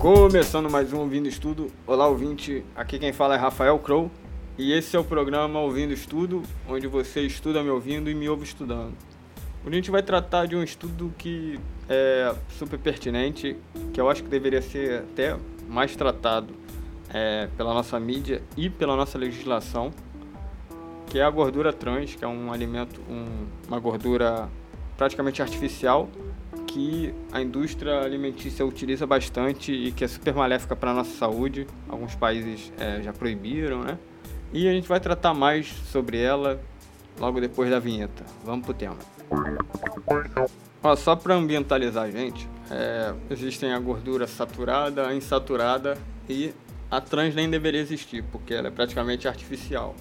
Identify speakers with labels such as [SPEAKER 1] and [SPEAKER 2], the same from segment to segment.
[SPEAKER 1] Começando mais um Ouvindo Estudo. Olá, ouvinte. Aqui quem fala é Rafael Crow. E esse é o programa Ouvindo Estudo, onde você estuda me ouvindo e me ouve estudando. Hoje a gente vai tratar de um estudo que é super pertinente, que eu acho que deveria ser até mais tratado é, pela nossa mídia e pela nossa legislação, que é a gordura trans, que é um alimento, um, uma gordura praticamente artificial que a indústria alimentícia utiliza bastante e que é super maléfica para a nossa saúde. Alguns países é, já proibiram, né? E a gente vai tratar mais sobre ela logo depois da vinheta. Vamos pro tema. Ó, só para ambientalizar a gente, é, existem a gordura saturada, a insaturada e a trans nem deveria existir, porque ela é praticamente artificial.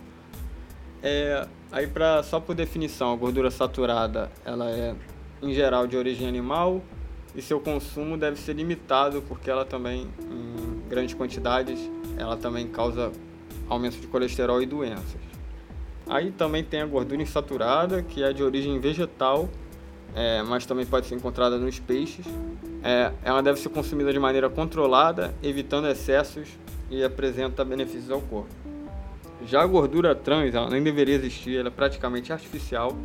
[SPEAKER 1] É, aí pra, só por definição, a gordura saturada ela é em geral de origem animal e seu consumo deve ser limitado porque ela também em grandes quantidades ela também causa aumento de colesterol e doenças. Aí também tem a gordura insaturada, que é de origem vegetal, é, mas também pode ser encontrada nos peixes. É, ela deve ser consumida de maneira controlada, evitando excessos e apresenta benefícios ao corpo. Já a gordura trans, ela nem deveria existir, ela é praticamente artificial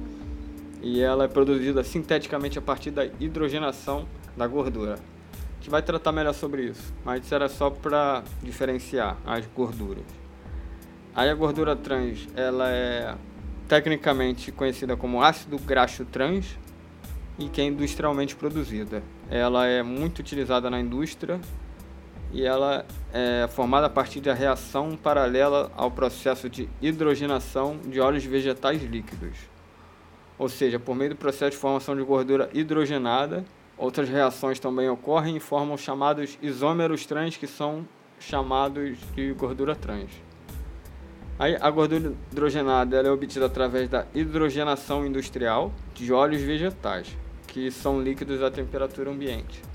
[SPEAKER 1] e ela é produzida sinteticamente a partir da hidrogenação da gordura. A gente vai tratar melhor sobre isso, mas isso era só para diferenciar as gorduras. Aí a gordura trans, ela é tecnicamente conhecida como ácido graxo trans e que é industrialmente produzida. Ela é muito utilizada na indústria e ela é formada a partir da reação paralela ao processo de hidrogenação de óleos vegetais líquidos. Ou seja, por meio do processo de formação de gordura hidrogenada, outras reações também ocorrem e formam chamados isômeros trans, que são chamados de gordura trans. Aí, a gordura hidrogenada é obtida através da hidrogenação industrial de óleos vegetais, que são líquidos à temperatura ambiente.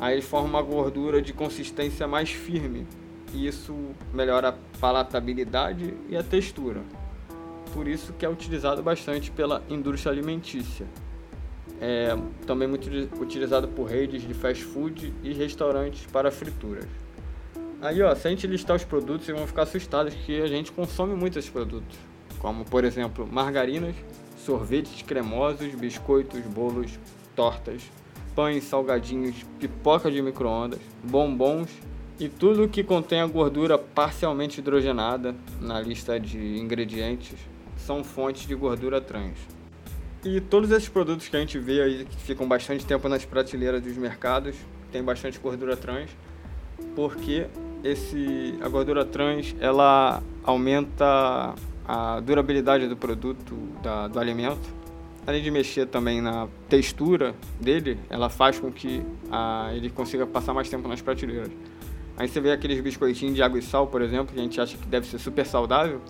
[SPEAKER 1] Aí ele forma uma gordura de consistência mais firme e isso melhora a palatabilidade e a textura. Por isso que é utilizado bastante pela indústria alimentícia. É também muito utilizado por redes de fast food e restaurantes para frituras. Aí, ó, se a gente listar os produtos, vocês vão ficar assustados que a gente consome muito esses produtos, como por exemplo, margarinas, sorvetes cremosos, biscoitos, bolos, tortas, pães, salgadinhos, pipoca de micro-ondas, bombons e tudo que contém a gordura parcialmente hidrogenada na lista de ingredientes são fontes de gordura trans. E todos esses produtos que a gente vê aí que ficam bastante tempo nas prateleiras dos mercados tem bastante gordura trans, porque esse a gordura trans ela aumenta a durabilidade do produto, da, do alimento além de mexer também na textura dele, ela faz com que a, ele consiga passar mais tempo nas prateleiras. Aí você vê aqueles biscoitinhos de água e sal, por exemplo, que a gente acha que deve ser super saudável,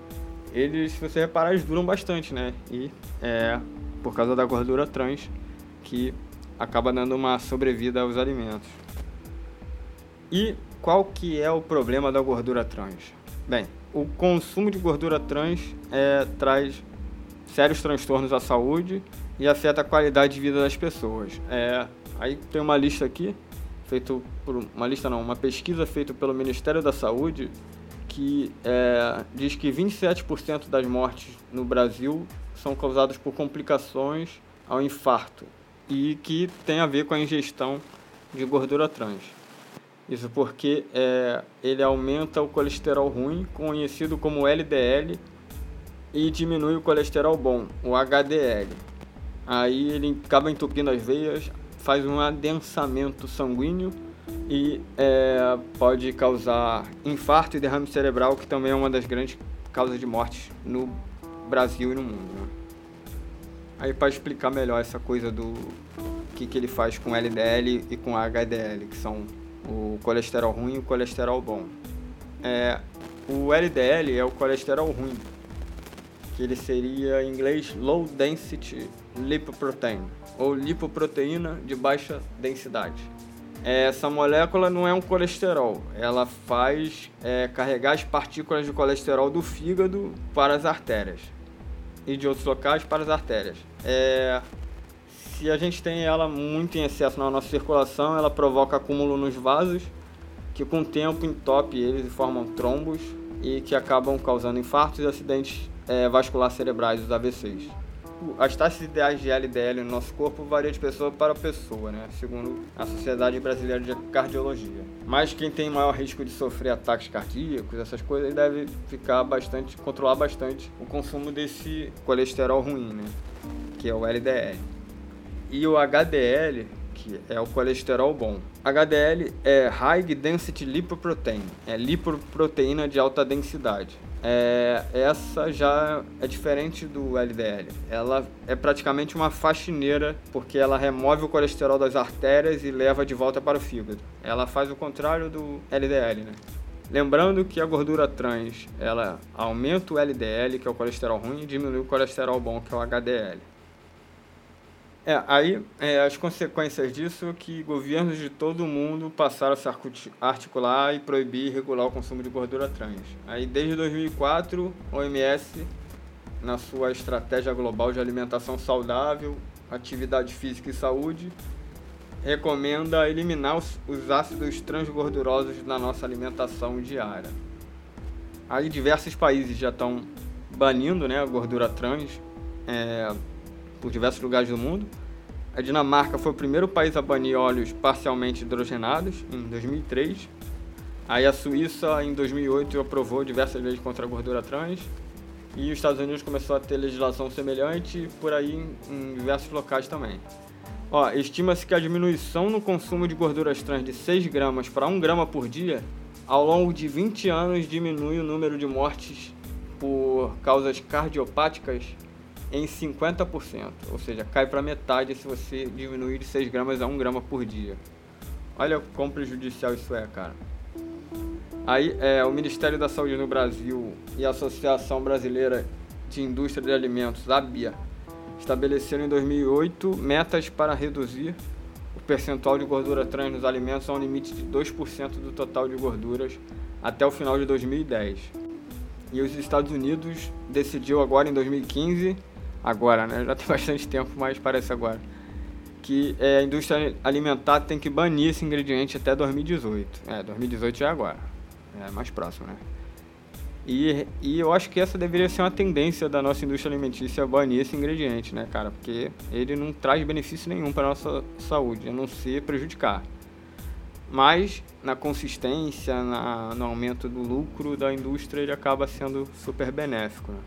[SPEAKER 1] eles, se você reparar, eles duram bastante, né? E é por causa da gordura trans que acaba dando uma sobrevida aos alimentos. E qual que é o problema da gordura trans? Bem, o consumo de gordura trans é, traz sérios transtornos à saúde e afeta a qualidade de vida das pessoas. É, aí tem uma lista aqui, feito por uma lista não, uma pesquisa feita pelo Ministério da Saúde que é, diz que 27% das mortes no Brasil são causadas por complicações ao infarto e que tem a ver com a ingestão de gordura trans. Isso porque é, ele aumenta o colesterol ruim, conhecido como LDL, e diminui o colesterol bom, o HDL. Aí ele acaba entupindo as veias, faz um adensamento sanguíneo e é, pode causar infarto e derrame cerebral, que também é uma das grandes causas de morte no Brasil e no mundo. Né? Aí para explicar melhor essa coisa do que, que ele faz com LDL e com HDL, que são o colesterol ruim e o colesterol bom. É, o LDL é o colesterol ruim, que ele seria em inglês Low Density Lipoprotein, ou lipoproteína de baixa densidade. essa molécula não é um colesterol, ela faz é, carregar as partículas de colesterol do fígado para as artérias e de outros locais para as artérias. É, se a gente tem ela muito em excesso na nossa circulação, ela provoca acúmulo nos vasos, que com o tempo entope eles e formam trombos e que acabam causando infartos e acidentes é, vasculares cerebrais, os AVCs. As taxas ideais de LDL no nosso corpo variam de pessoa para pessoa, né? segundo a Sociedade Brasileira de Cardiologia. Mas quem tem maior risco de sofrer ataques cardíacos, essas coisas, deve ficar bastante, controlar bastante o consumo desse colesterol ruim, né? que é o LDL. E o HDL, que é o colesterol bom. HDL é High Density Lipoprotein, é lipoproteína de alta densidade. É, essa já é diferente do LDL. Ela é praticamente uma faxineira, porque ela remove o colesterol das artérias e leva de volta para o fígado. Ela faz o contrário do LDL, né? Lembrando que a gordura trans, ela aumenta o LDL, que é o colesterol ruim, e diminui o colesterol bom, que é o HDL. É, aí é, as consequências disso é que governos de todo o mundo passaram a se articular e proibir e regular o consumo de gordura trans. Aí desde 2004, a OMS, na sua estratégia global de alimentação saudável, atividade física e saúde, recomenda eliminar os, os ácidos transgordurosos na nossa alimentação diária. Aí diversos países já estão banindo né, a gordura trans. É, por diversos lugares do mundo. A Dinamarca foi o primeiro país a banir óleos parcialmente hidrogenados, em 2003. Aí a Suíça, em 2008, aprovou diversas leis contra a gordura trans. E os Estados Unidos começou a ter legislação semelhante, por aí em, diversos locais também. estima-se que a diminuição no consumo de gorduras trans de 6 gramas para 1 grama por dia, ao longo de 20 anos, diminui o número de mortes por causas cardiopáticas em 50%, ou seja, cai para metade se você diminuir de 6 gramas a 1 grama por dia. Olha quão prejudicial isso é, cara. Aí, é, o Ministério da Saúde no Brasil e a Associação Brasileira de Indústria de Alimentos, a BIA, estabeleceram em 2008 metas para reduzir o percentual de gordura trans nos alimentos a um limite de 2% do total de gorduras até o final de 2010. E os Estados Unidos decidiu agora em 2015 agora, né? Já tem bastante tempo, mas parece agora. Que é, a indústria alimentar tem que banir esse ingrediente até 2018. É, 2018 já é agora. É mais próximo, né? E, e eu acho que essa deveria ser uma tendência da nossa indústria alimentícia banir esse ingrediente, né, cara? Porque ele não traz benefício nenhum para nossa saúde, a não ser prejudicar. Mas na consistência, na, no aumento do lucro da indústria, ele acaba sendo super benéfico. Né?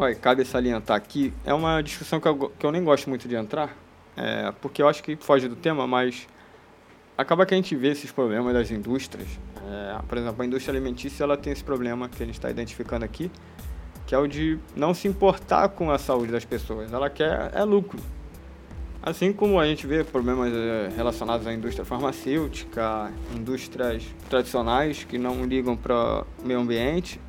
[SPEAKER 1] Olha, cabe salientar aqui, é uma discussão que eu, que eu nem gosto muito de entrar, é, porque eu acho que foge do tema, mas acaba que a gente vê esses problemas das indústrias. É, por exemplo, a indústria alimentícia ela tem esse problema que a gente está identificando aqui, que é o de não se importar com a saúde das pessoas. Ela quer é lucro. Assim como a gente vê problemas é, relacionados à indústria farmacêutica, indústrias tradicionais que não ligam para o meio ambiente,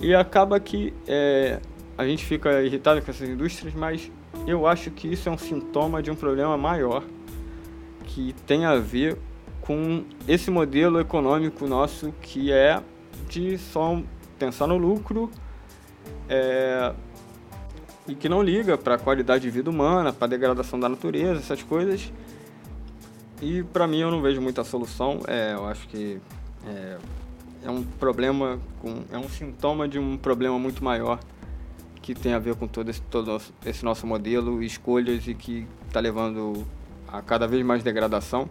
[SPEAKER 1] e acaba que é, a gente fica irritado com essas indústrias, mas eu acho que isso é um sintoma de um problema maior que tem a ver com esse modelo econômico nosso que é de só pensar no lucro é, e que não liga para a qualidade de vida humana, para a degradação da natureza, essas coisas. E para mim eu não vejo muita solução. É, eu acho que é, é um problema, com, é um sintoma de um problema muito maior que tem a ver com todo esse, todo esse nosso modelo, escolhas e que está levando a cada vez mais degradação.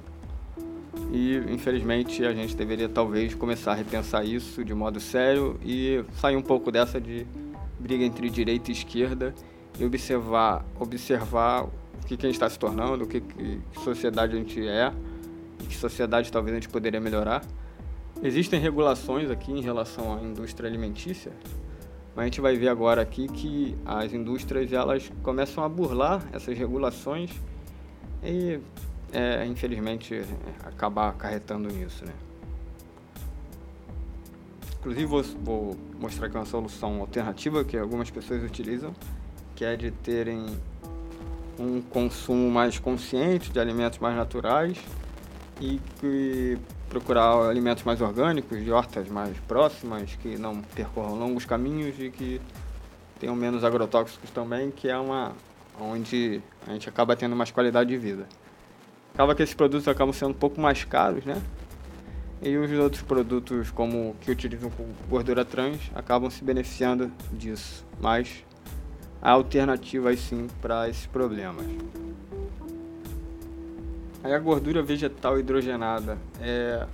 [SPEAKER 1] E infelizmente a gente deveria talvez começar a repensar isso de modo sério e sair um pouco dessa de briga entre direita e esquerda e observar, observar o que, que a gente está se tornando, o que, que sociedade a gente é, e que sociedade talvez a gente poderia melhorar. Existem regulações aqui em relação à indústria alimentícia, mas a gente vai ver agora aqui que as indústrias elas começam a burlar essas regulações e, é, infelizmente, acabar acarretando nisso, né? Inclusive vou, vou mostrar aqui uma solução alternativa que algumas pessoas utilizam, que é de terem um consumo mais consciente de alimentos mais naturais e que procurar alimentos mais orgânicos, de hortas mais próximas, que não percorram longos caminhos e que tenham menos agrotóxicos também, que é uma onde a gente acaba tendo mais qualidade de vida. Acaba que esses produtos acabam sendo um pouco mais caros, né? E os outros produtos como que utilizam gordura trans acabam se beneficiando disso. Mas há alternativas sim para esses problemas. Aí a gordura vegetal hidrogenada é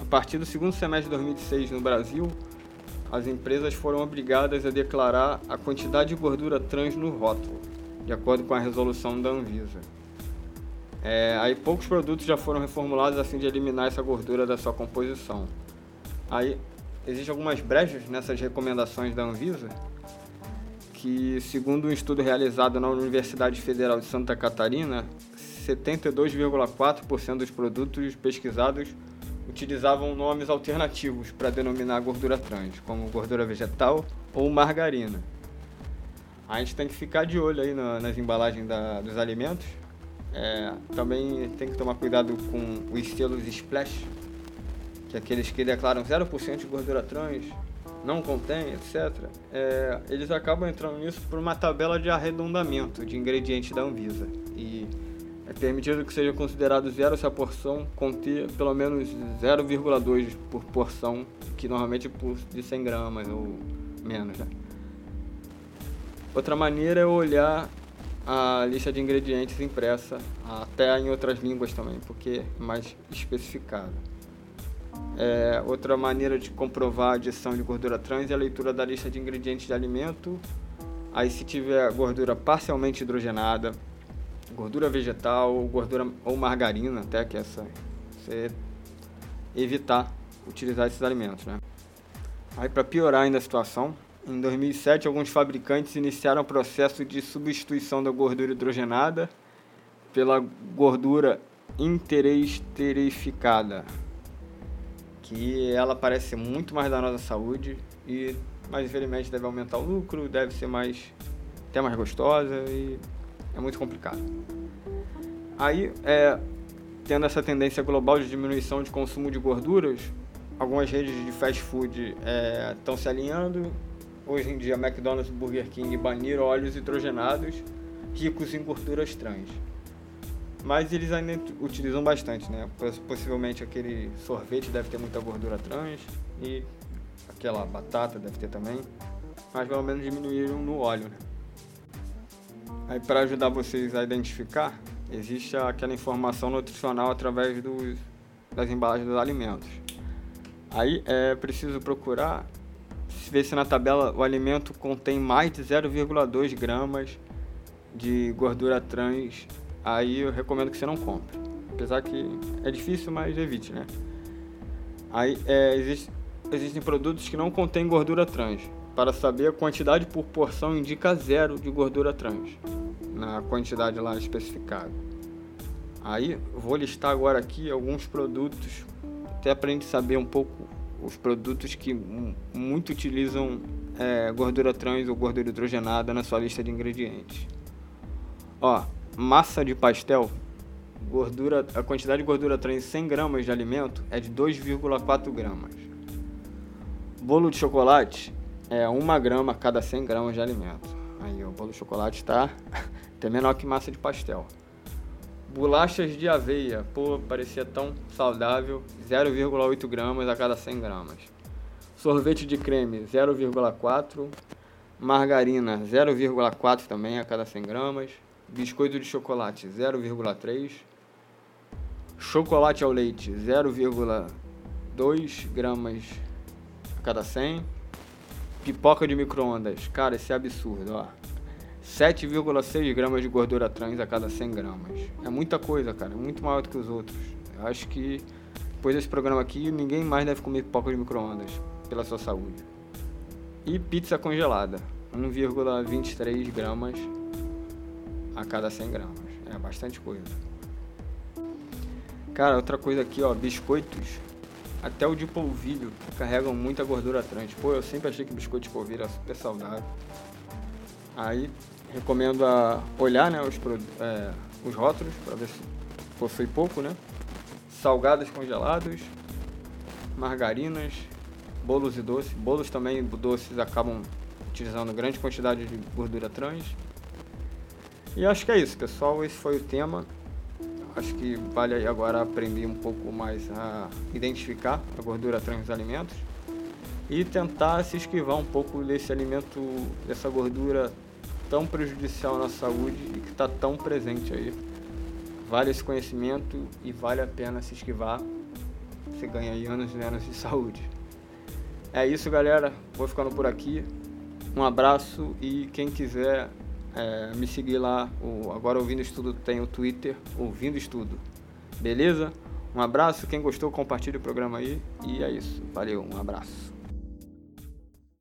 [SPEAKER 1] a partir do segundo semestre de 2006 no Brasil, as empresas foram obrigadas a declarar a quantidade de gordura trans no rótulo, de acordo com a resolução da Anvisa. É, aí poucos produtos já foram reformulados a fim de eliminar essa gordura da sua composição. Aí existem algumas brechas nessas recomendações da Anvisa, que segundo um estudo realizado na Universidade Federal de Santa Catarina, 72,4% dos produtos pesquisados utilizavam nomes alternativos para denominar gordura trans, como gordura vegetal ou margarina. A gente tem que ficar de olho aí na, nas embalagens da, dos alimentos, é, também tem que tomar cuidado com os selos splash, que é aqueles que declaram 0% de gordura trans, não contém, etc. É, eles acabam entrando nisso por uma tabela de arredondamento de ingredientes da Anvisa. E é permitido que seja considerado zero se a porção conter pelo menos 0,2 por porção, que normalmente é de 100 gramas ou menos. Né? Outra maneira é olhar a lista de ingredientes impressa, até em outras línguas também, porque é mais especificada. É, outra maneira de comprovar a adição de gordura trans é a leitura da lista de ingredientes de alimento. Aí se tiver gordura parcialmente hidrogenada, gordura vegetal, gordura ou margarina, até que essa você evitar utilizar esses alimentos, né? Aí para piorar ainda a situação, em 2007, alguns fabricantes iniciaram o processo de substituição da gordura hidrogenada pela gordura interesterificada, que ela parece muito mais danosa à saúde e, mais infelizmente, deve aumentar o lucro, deve ser mais até mais gostosa e é muito complicado. Aí, é, tendo essa tendência global de diminuição de consumo de gorduras, algumas redes de fast food estão é, se alinhando Hoje em dia, McDonald's e Burger King baniram óleos hidrogenados ricos em gorduras trans. Mas eles ainda utilizam bastante, né? Possivelmente aquele sorvete deve ter muita gordura trans e aquela batata deve ter também. Mas pelo menos diminuíram no óleo, né? Aí para ajudar vocês a identificar, existe aquela informação nutricional através dos, das embalagens dos alimentos. Aí é preciso procurar ver se na tabela o alimento contém mais de 0,2 gramas de gordura trans, aí eu recomendo que você não compre. Apesar que é difícil, mas evite, né? Aí é, existe, existem produtos que não contêm gordura trans. Para saber a quantidade por porção indica zero de gordura trans na quantidade lá especificada. Aí vou listar agora aqui alguns produtos até para a gente saber um pouco os produtos que muito utilizam é, gordura trans ou gordura hidrogenada na sua lista de ingredientes. Ó, massa de pastel, gordura, a quantidade de gordura trans em 100 gramas de alimento é de 2,4 gramas. Bolo de chocolate é 1 grama a cada 100 gramas de alimento. Aí o bolo de chocolate está até menor que massa de pastel. Bolachas de aveia, pô, parecia tão saudável, 0,8 gramas a cada 100 gramas. Sorvete de creme, 0,4. Margarina, 0,4 também a cada 100 gramas. Biscoito de chocolate, 0,3. Chocolate ao leite, 0,2 gramas a cada 100. Pipoca de micro-ondas, cara, esse é absurdo, ó. 7,6 gramas de gordura trans a cada 100 gramas. É muita coisa, cara. É muito maior do que os outros. Eu acho que depois desse programa aqui, ninguém mais deve comer pipoca de micro-ondas pela sua saúde. E pizza congelada. 1,23 gramas a cada 100 gramas. É bastante coisa. Cara, outra coisa aqui, ó. Biscoitos. Até o de polvilho carregam muita gordura trans. Pô, eu sempre achei que biscoito de polvilho era super saudável. Aí recomendo a olhar né, os, é, os rótulos para ver se possui pouco, né? salgados congelados, margarinas, bolos e doces. Bolos também doces acabam utilizando grande quantidade de gordura trans. E acho que é isso, pessoal. Esse foi o tema. Acho que vale aí agora aprender um pouco mais a identificar a gordura trans nos alimentos e tentar se esquivar um pouco desse alimento, dessa gordura tão prejudicial na saúde e que está tão presente aí. Vale esse conhecimento e vale a pena se esquivar. Você ganha aí anos e anos de saúde. É isso, galera. Vou ficando por aqui. Um abraço e quem quiser é, me seguir lá, o Agora Ouvindo Estudo tem o Twitter, Ouvindo Estudo. Beleza? Um abraço, quem gostou compartilhe o programa aí e é isso. Valeu, um abraço.